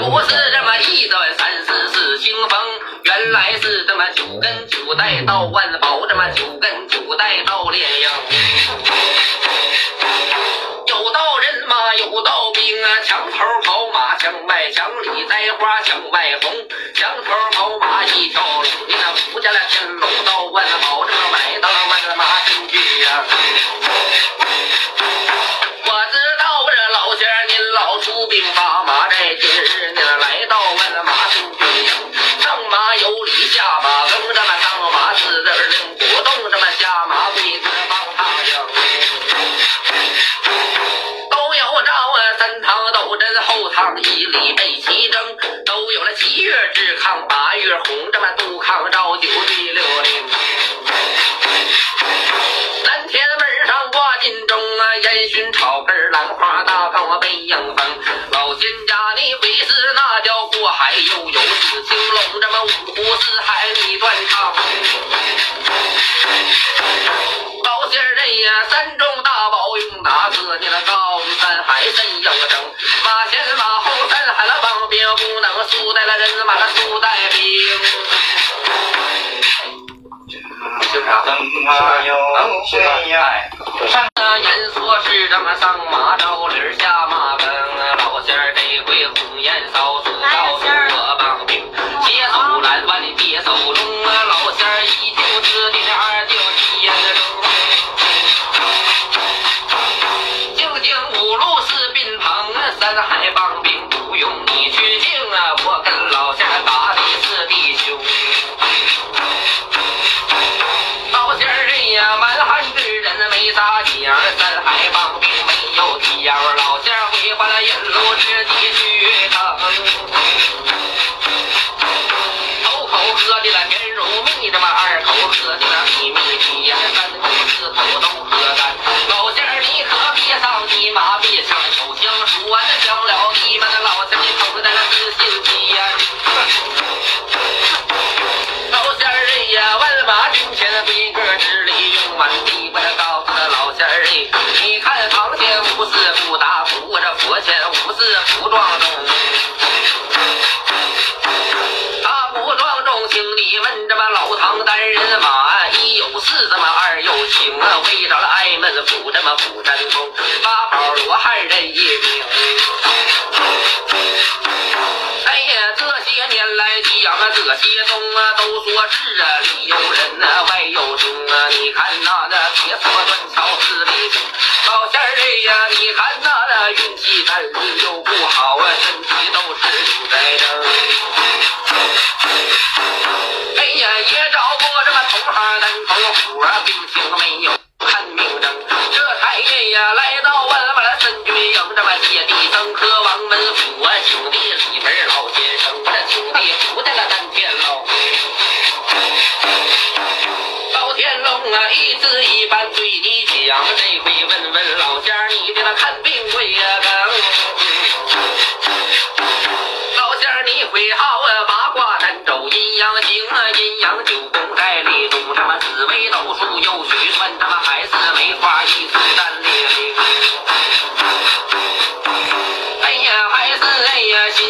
不是这么一转三四四清风，原来是这么九根九代道万宝，这么九根九代道炼阳。有道人嘛，有道兵啊，墙头跑马，墙外墙里栽花，墙外红，墙头。一争，都有了七月治抗，八月红，这么杜康照九第六令。南天门上挂金钟啊，烟熏草根兰花大杠背迎风。老仙家你回师那叫过海，又有紫青龙，这么五湖四海你断肠。高仙人呀，山中大宝用哪个？你那高山还真有声，马前马后山海了帮兵，带了人马了输带兵。说是这么上马着理儿下马你看堂前无事不打鼓，这佛前无事不撞钟。大鼓撞钟，请你问这么老唐单人马，一有事这么二有情啊，为着了挨门府这么府山峰，行单口虎啊，病情没有看病症，这才人呀来到